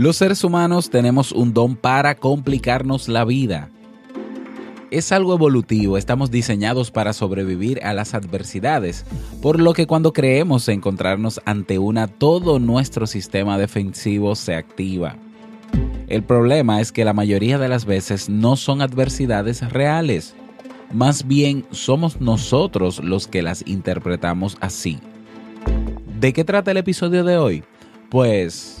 Los seres humanos tenemos un don para complicarnos la vida. Es algo evolutivo, estamos diseñados para sobrevivir a las adversidades, por lo que cuando creemos encontrarnos ante una, todo nuestro sistema defensivo se activa. El problema es que la mayoría de las veces no son adversidades reales, más bien somos nosotros los que las interpretamos así. ¿De qué trata el episodio de hoy? Pues...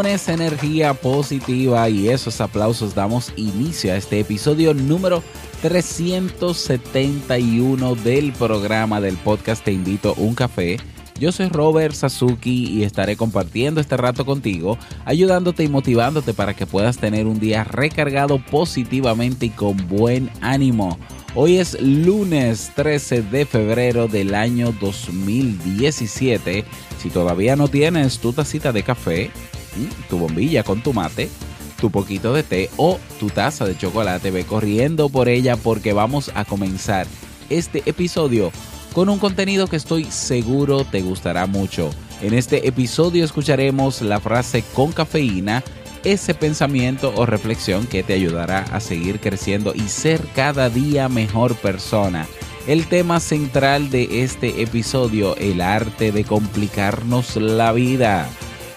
Con esa energía positiva y esos aplausos damos inicio a este episodio número 371 del programa del podcast Te invito a un café. Yo soy Robert Sasuki y estaré compartiendo este rato contigo, ayudándote y motivándote para que puedas tener un día recargado positivamente y con buen ánimo. Hoy es lunes 13 de febrero del año 2017. Si todavía no tienes tu tacita de café, tu bombilla con tu mate, tu poquito de té o tu taza de chocolate. Ve corriendo por ella porque vamos a comenzar este episodio con un contenido que estoy seguro te gustará mucho. En este episodio escucharemos la frase con cafeína, ese pensamiento o reflexión que te ayudará a seguir creciendo y ser cada día mejor persona. El tema central de este episodio, el arte de complicarnos la vida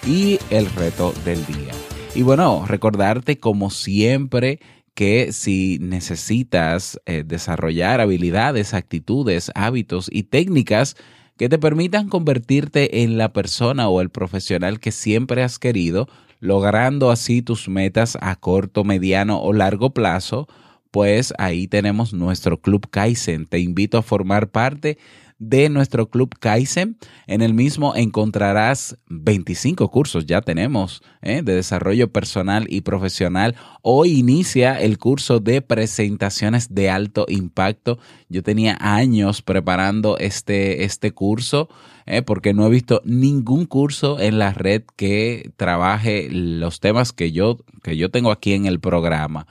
y el reto del día. Y bueno, recordarte como siempre que si necesitas eh, desarrollar habilidades, actitudes, hábitos y técnicas que te permitan convertirte en la persona o el profesional que siempre has querido, logrando así tus metas a corto, mediano o largo plazo, pues ahí tenemos nuestro Club Kaizen. Te invito a formar parte de nuestro club Kaizen. En el mismo encontrarás 25 cursos, ya tenemos, ¿eh? de desarrollo personal y profesional. Hoy inicia el curso de presentaciones de alto impacto. Yo tenía años preparando este, este curso. ¿eh? porque no he visto ningún curso en la red que trabaje los temas que yo, que yo tengo aquí en el programa.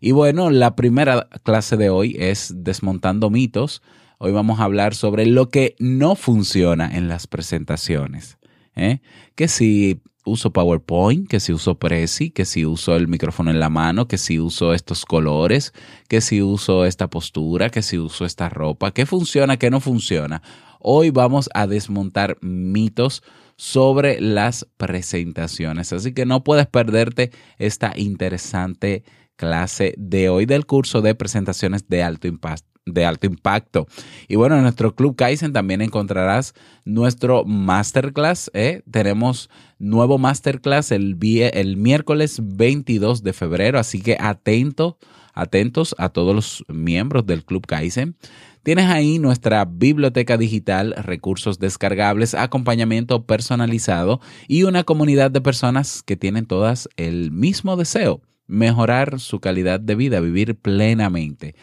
Y bueno, la primera clase de hoy es desmontando mitos. Hoy vamos a hablar sobre lo que no funciona en las presentaciones. ¿eh? Que si uso PowerPoint, que si uso Prezi, que si uso el micrófono en la mano, que si uso estos colores, que si uso esta postura, que si uso esta ropa, qué funciona, qué no funciona. Hoy vamos a desmontar mitos sobre las presentaciones. Así que no puedes perderte esta interesante clase de hoy del curso de presentaciones de alto impacto de alto impacto. Y bueno, en nuestro Club Kaizen también encontrarás nuestro masterclass. ¿eh? Tenemos nuevo masterclass el, el miércoles 22 de febrero, así que atento, atentos a todos los miembros del Club Kaizen. Tienes ahí nuestra biblioteca digital, recursos descargables, acompañamiento personalizado y una comunidad de personas que tienen todas el mismo deseo, mejorar su calidad de vida, vivir plenamente.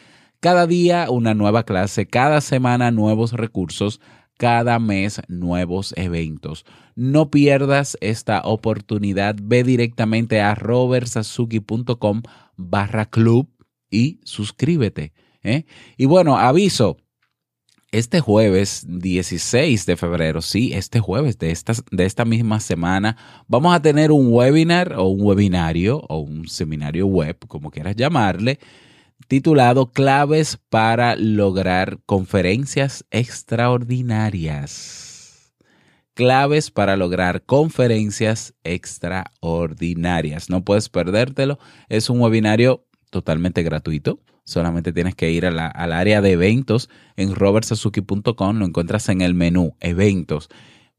Cada día una nueva clase, cada semana nuevos recursos, cada mes nuevos eventos. No pierdas esta oportunidad. Ve directamente a robertsazuki.com barra club y suscríbete. ¿eh? Y bueno, aviso. Este jueves 16 de febrero, sí, este jueves de esta, de esta misma semana, vamos a tener un webinar o un webinario o un seminario web, como quieras llamarle, titulado Claves para lograr conferencias extraordinarias. Claves para lograr conferencias extraordinarias. No puedes perdértelo. Es un webinario totalmente gratuito. Solamente tienes que ir al área de eventos en robertsazuki.com, lo encuentras en el menú eventos.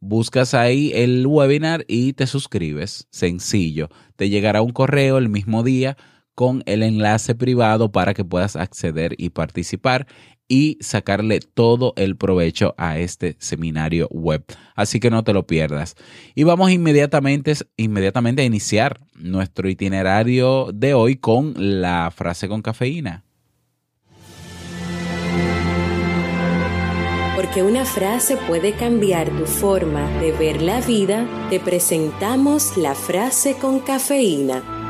Buscas ahí el webinar y te suscribes. Sencillo. Te llegará un correo el mismo día con el enlace privado para que puedas acceder y participar y sacarle todo el provecho a este seminario web. Así que no te lo pierdas. Y vamos inmediatamente, inmediatamente a iniciar nuestro itinerario de hoy con la frase con cafeína. Porque una frase puede cambiar tu forma de ver la vida, te presentamos la frase con cafeína.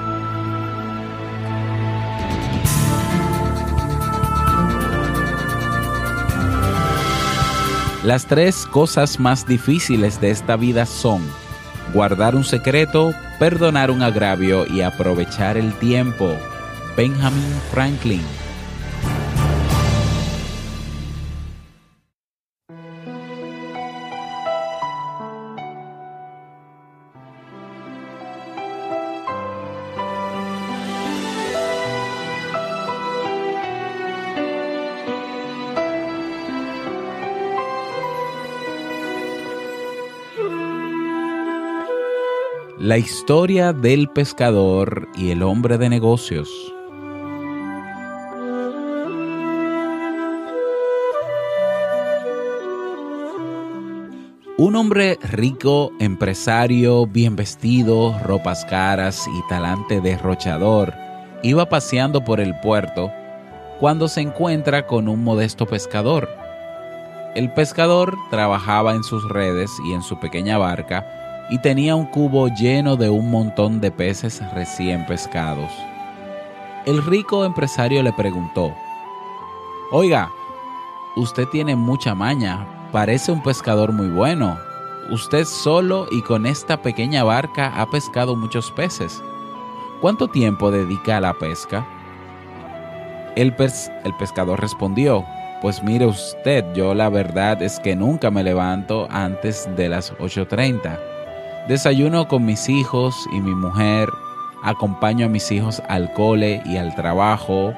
Las tres cosas más difíciles de esta vida son guardar un secreto, perdonar un agravio y aprovechar el tiempo. Benjamin Franklin La historia del pescador y el hombre de negocios. Un hombre rico, empresario, bien vestido, ropas caras y talante derrochador, iba paseando por el puerto cuando se encuentra con un modesto pescador. El pescador trabajaba en sus redes y en su pequeña barca y tenía un cubo lleno de un montón de peces recién pescados. El rico empresario le preguntó, Oiga, usted tiene mucha maña, parece un pescador muy bueno. Usted solo y con esta pequeña barca ha pescado muchos peces. ¿Cuánto tiempo dedica a la pesca? El, el pescador respondió, pues mire usted, yo la verdad es que nunca me levanto antes de las 8.30 Desayuno con mis hijos y mi mujer, acompaño a mis hijos al cole y al trabajo.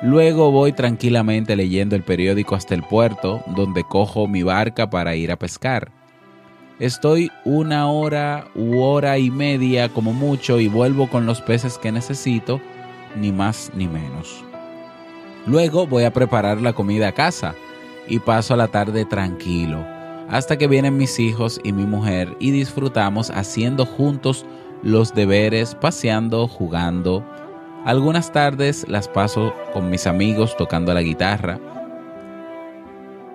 Luego voy tranquilamente leyendo el periódico hasta el puerto, donde cojo mi barca para ir a pescar. Estoy una hora u hora y media como mucho y vuelvo con los peces que necesito, ni más ni menos. Luego voy a preparar la comida a casa y paso la tarde tranquilo hasta que vienen mis hijos y mi mujer y disfrutamos haciendo juntos los deberes, paseando, jugando. Algunas tardes las paso con mis amigos tocando la guitarra.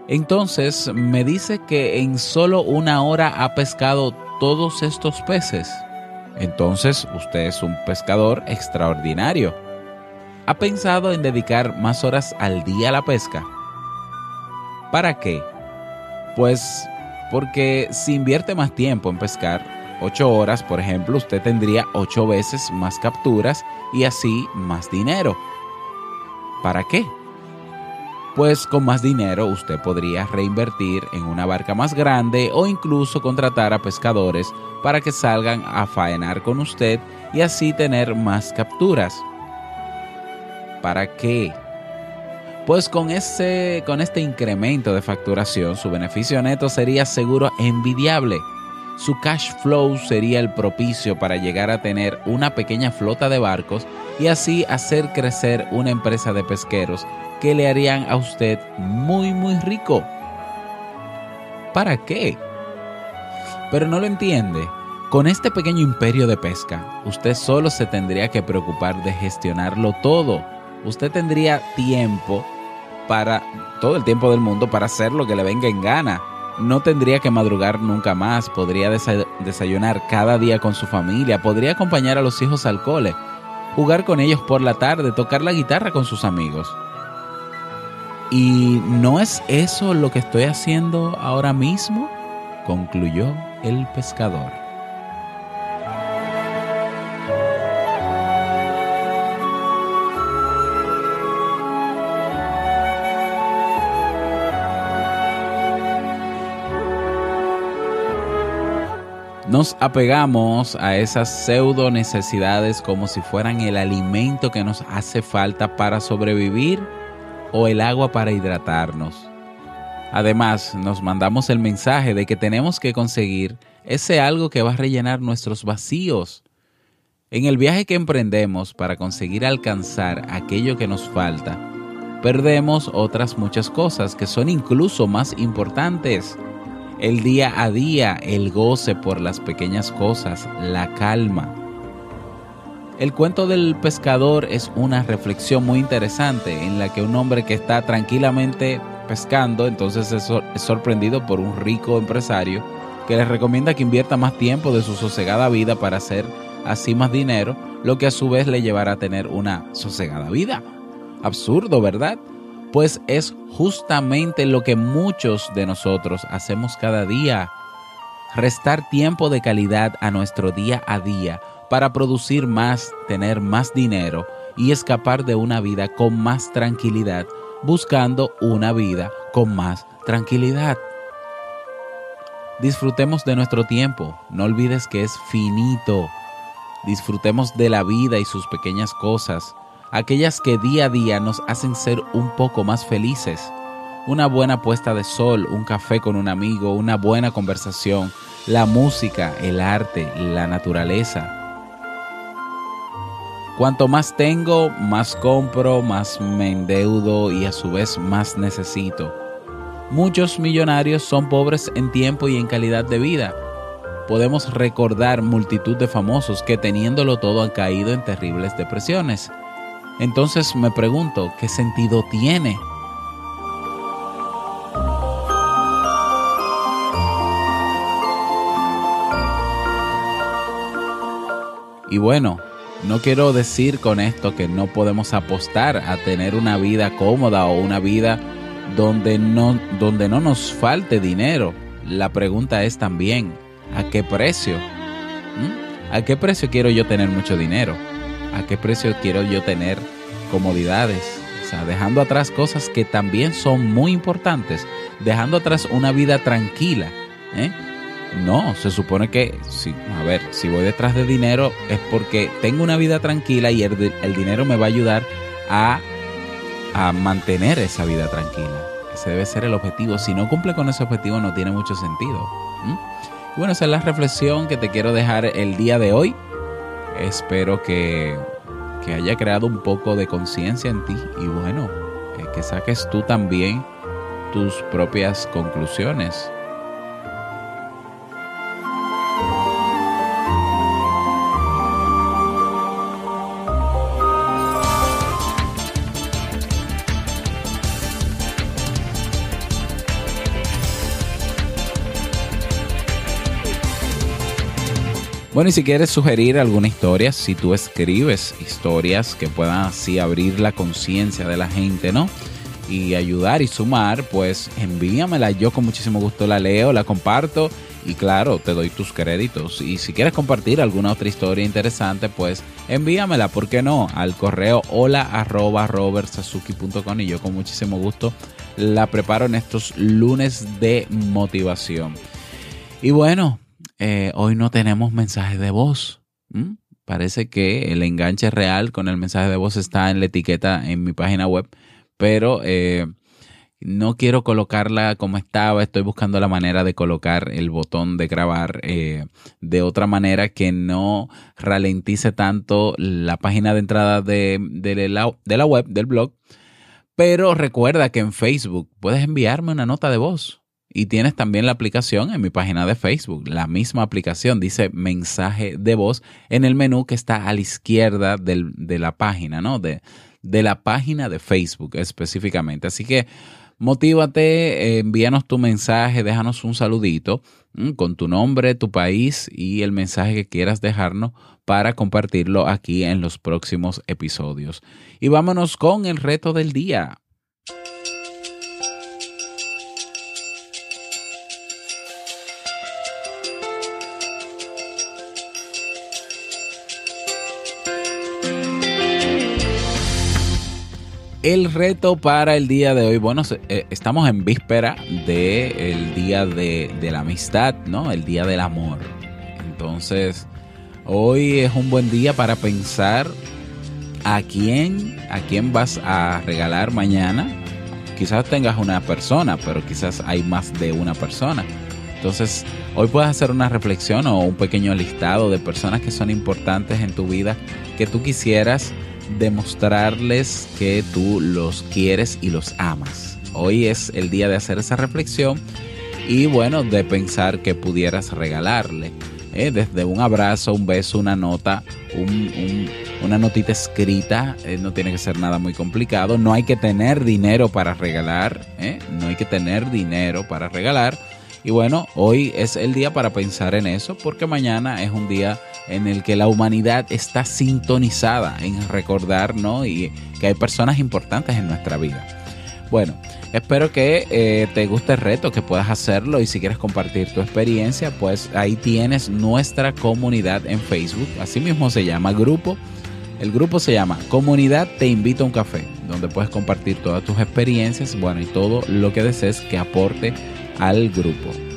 Entonces me dice que en solo una hora ha pescado todos estos peces. Entonces usted es un pescador extraordinario. ¿Ha pensado en dedicar más horas al día a la pesca? ¿Para qué? Pues porque si invierte más tiempo en pescar, 8 horas, por ejemplo, usted tendría 8 veces más capturas y así más dinero. ¿Para qué? Pues con más dinero usted podría reinvertir en una barca más grande o incluso contratar a pescadores para que salgan a faenar con usted y así tener más capturas. ¿Para qué? Pues con, ese, con este incremento de facturación, su beneficio neto sería seguro envidiable. Su cash flow sería el propicio para llegar a tener una pequeña flota de barcos y así hacer crecer una empresa de pesqueros que le harían a usted muy muy rico. ¿Para qué? Pero no lo entiende. Con este pequeño imperio de pesca, usted solo se tendría que preocupar de gestionarlo todo. Usted tendría tiempo para todo el tiempo del mundo para hacer lo que le venga en gana. No tendría que madrugar nunca más, podría desayunar cada día con su familia, podría acompañar a los hijos al cole, jugar con ellos por la tarde, tocar la guitarra con sus amigos. ¿Y no es eso lo que estoy haciendo ahora mismo? concluyó el pescador. Nos apegamos a esas pseudo necesidades como si fueran el alimento que nos hace falta para sobrevivir o el agua para hidratarnos. Además, nos mandamos el mensaje de que tenemos que conseguir ese algo que va a rellenar nuestros vacíos. En el viaje que emprendemos para conseguir alcanzar aquello que nos falta, perdemos otras muchas cosas que son incluso más importantes. El día a día, el goce por las pequeñas cosas, la calma. El cuento del pescador es una reflexión muy interesante en la que un hombre que está tranquilamente pescando, entonces es, sorprendido por un rico empresario que le recomienda que invierta más tiempo de su sosegada vida para hacer así más dinero, lo que a su vez le llevará a tener una sosegada vida. Absurdo, ¿verdad? Pues es justamente lo que muchos de nosotros hacemos cada día. Restar tiempo de calidad a nuestro día a día para producir más, tener más dinero y escapar de una vida con más tranquilidad, buscando una vida con más tranquilidad. Disfrutemos de nuestro tiempo, no olvides que es finito. Disfrutemos de la vida y sus pequeñas cosas, aquellas que día a día nos hacen ser un poco más felices. Una buena puesta de sol, un café con un amigo, una buena conversación, la música, el arte, la naturaleza. Cuanto más tengo, más compro, más me endeudo y a su vez más necesito. Muchos millonarios son pobres en tiempo y en calidad de vida. Podemos recordar multitud de famosos que teniéndolo todo han caído en terribles depresiones. Entonces me pregunto, ¿qué sentido tiene? Y bueno, no quiero decir con esto que no podemos apostar a tener una vida cómoda o una vida donde no, donde no nos falte dinero. La pregunta es también, ¿a qué precio? ¿Mm? ¿A qué precio quiero yo tener mucho dinero? ¿A qué precio quiero yo tener comodidades? O sea, dejando atrás cosas que también son muy importantes, dejando atrás una vida tranquila. ¿eh? No, se supone que, sí, a ver, si voy detrás de dinero es porque tengo una vida tranquila y el, dinero me va a ayudar a mantener esa vida tranquila. Ese debe ser el objetivo. Si no cumple con ese objetivo no tiene mucho sentido. bueno, esa es la reflexión que te quiero dejar el día de hoy. Espero que, que haya creado un poco de conciencia en ti y bueno, eh, que saques tú también tus propias conclusiones Bueno, y si quieres sugerir alguna historia, si tú escribes historias que puedan así abrir la conciencia de la gente, ¿no? Y ayudar y sumar, pues envíamela. Yo con muchísimo gusto la leo, la comparto y claro, te doy tus créditos. Y si quieres compartir alguna otra historia interesante, pues envíamela, ¿por qué no? Al correo hola arroba y yo con muchísimo gusto la preparo en estos lunes de motivación. Y bueno, eh, hoy no tenemos mensaje de voz. Parece que el enganche real con el mensaje de voz está en la etiqueta en mi página web, pero eh, no quiero colocarla como estaba. Estoy buscando la manera de colocar el botón de grabar eh, de otra manera que no ralentice tanto la página de entrada de la web, del blog. Pero recuerda que en Facebook puedes enviarme una nota de voz y tienes también la aplicación en mi página de Facebook. La misma aplicación dice mensaje de voz en el menú que está a la izquierda de la página, ¿no? De, de la página de Facebook específicamente. Así que motívate, envíanos tu mensaje, déjanos un saludito con tu nombre, tu país y el mensaje que quieras dejarnos para compartirlo aquí en los próximos episodios. Y vámonos con el reto del día. El reto para el día de hoy, bueno, eh, estamos en víspera del día de, la amistad, ¿no? El día del amor. Entonces, hoy es un buen día para pensar a quién, a quién vas a regalar mañana. Quizás tengas una persona, pero quizás hay más de una persona. Entonces, hoy puedes hacer una reflexión o un pequeño listado de personas que son importantes en tu vida que tú quisieras demostrarles que tú los quieres y los amas. Hoy es el día de hacer esa reflexión y bueno, de pensar que pudieras regalarle. ¿eh? desde un abrazo, un beso, una nota, una notita escrita, eh, no tiene que ser nada muy complicado. No hay que tener dinero para regalar, ¿eh? no hay que tener dinero para regalar. Y bueno, hoy es el día para pensar en eso, porque mañana es un día en el que la humanidad está sintonizada en recordar, ¿no? Y que hay personas importantes en nuestra vida. Bueno, espero que eh, te guste el reto, que puedas hacerlo y si quieres compartir tu experiencia, pues ahí tienes nuestra comunidad en Facebook. Así mismo se llama grupo. El grupo se llama Comunidad Te Invito a un Café, donde puedes compartir todas tus experiencias, bueno, y todo lo que desees que aporte al grupo.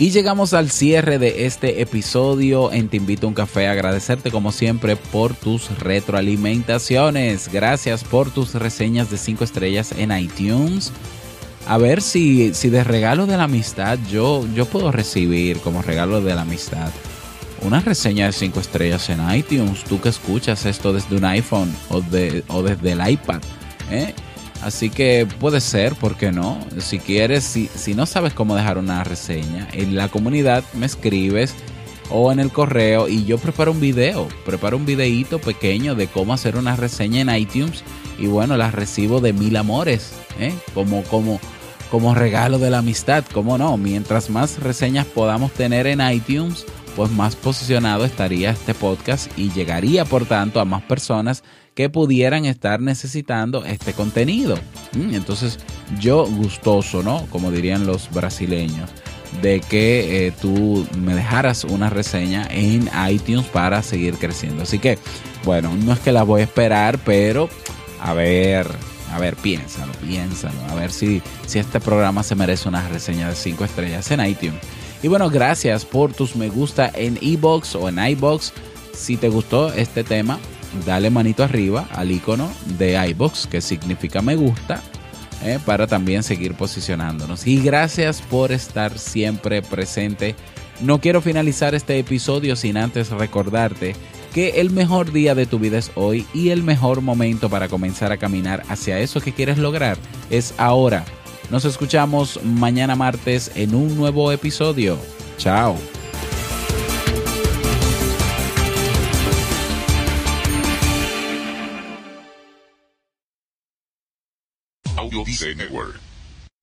Y llegamos al cierre de este episodio en Te Invito a un Café. Agradecerte como siempre por tus retroalimentaciones. Gracias por tus reseñas de 5 estrellas en iTunes. A ver si, si de regalo de la amistad yo, yo puedo recibir como regalo de la amistad una reseña de 5 estrellas en iTunes. Tú que escuchas esto desde un iPhone o, de, o desde el iPad. ¿eh? Así que puede ser, ¿por qué no? Si quieres, si, si no sabes cómo dejar una reseña, en la comunidad me escribes o en el correo y yo preparo un video, preparo un videíto pequeño de cómo hacer una reseña en iTunes y bueno, la recibo de mil amores, ¿eh? como, como, como regalo de la amistad, ¿cómo no? Mientras más reseñas podamos tener en iTunes, pues más posicionado estaría este podcast y llegaría por tanto a más personas que pudieran estar necesitando este contenido. Mm, entonces yo gustoso, ¿no? Como dirían los brasileños, de que eh, tú me dejaras una reseña en iTunes para seguir creciendo. Así que, bueno, no es que la voy a esperar, pero a ver, a ver, piénsalo, piénsalo, a ver si, si este programa se merece una reseña de 5 estrellas en iTunes. Y bueno, gracias por tus me gusta en iBox o en iBox. Si te gustó este tema, dale manito arriba al icono de iBox, que significa me gusta, eh, para también seguir posicionándonos. Y gracias por estar siempre presente. No quiero finalizar este episodio sin antes recordarte que el mejor día de tu vida es hoy y el mejor momento para comenzar a caminar hacia eso que quieres lograr es ahora. Nos escuchamos mañana martes en un nuevo episodio. Chao. Audio Network.